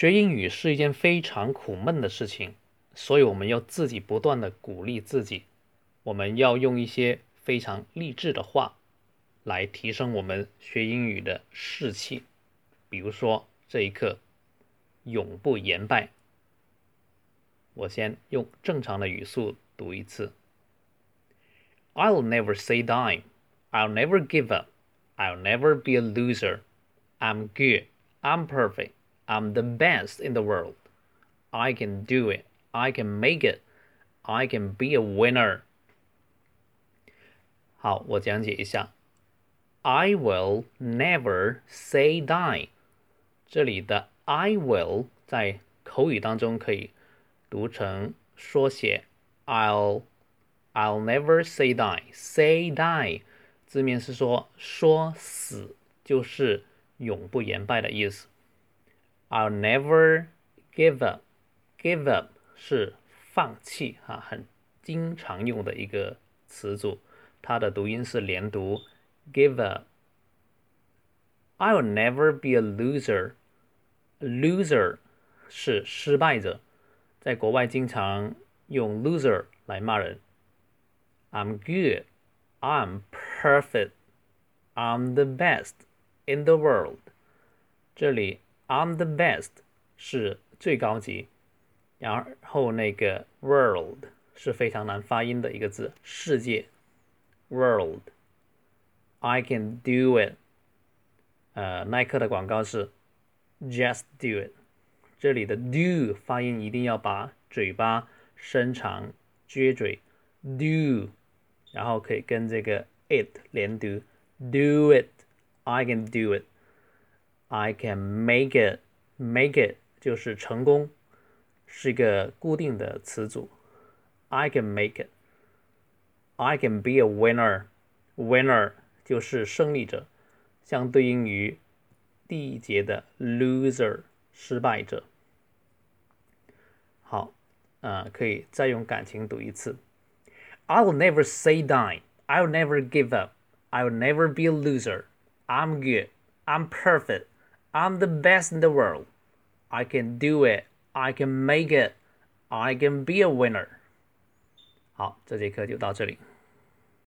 学英语是一件非常苦闷的事情，所以我们要自己不断的鼓励自己。我们要用一些非常励志的话来提升我们学英语的士气。比如说这一课永不言败。我先用正常的语速读一次。I'll never say die. I'll never give up. I'll never be a loser. I'm good. I'm perfect. I'm the best in the world. I can do it. I can make it. I can be a winner. 好，我讲解一下。I will never say die。这里的 I will 在口语当中可以读成缩写 I'll I'll never say die。say die 字面是说说死，就是永不言败的意思。 I'll never give up. Give up 是放弃哈，很经常用的一个词组，它的读音是连读，give up. I'll never be a loser. Loser 是失败者，在国外经常用 loser 来骂人。I'm good. I'm perfect. I'm the best in the world. 这里 I'm the best 是最高级，然后那个 world 是非常难发音的一个字，世界 world。I can do it。呃，耐克的广告是 just do it。这里的 do 发音一定要把嘴巴伸长，撅嘴 do，然后可以跟这个 it 连读 do it。I can do it。I can make it. Make it 就是成功，是一个固定的词组。I can make it. I can be a winner. Winner 就是胜利者，相对应于第一节的 loser 失败者。好，呃，可以再用感情读一次。I'll never say die. I'll never give up. I'll never be a loser. I'm good. I'm perfect. I'm the best in the world. I can do it. I can make it. I can be a winner. 好，这节课就到这里。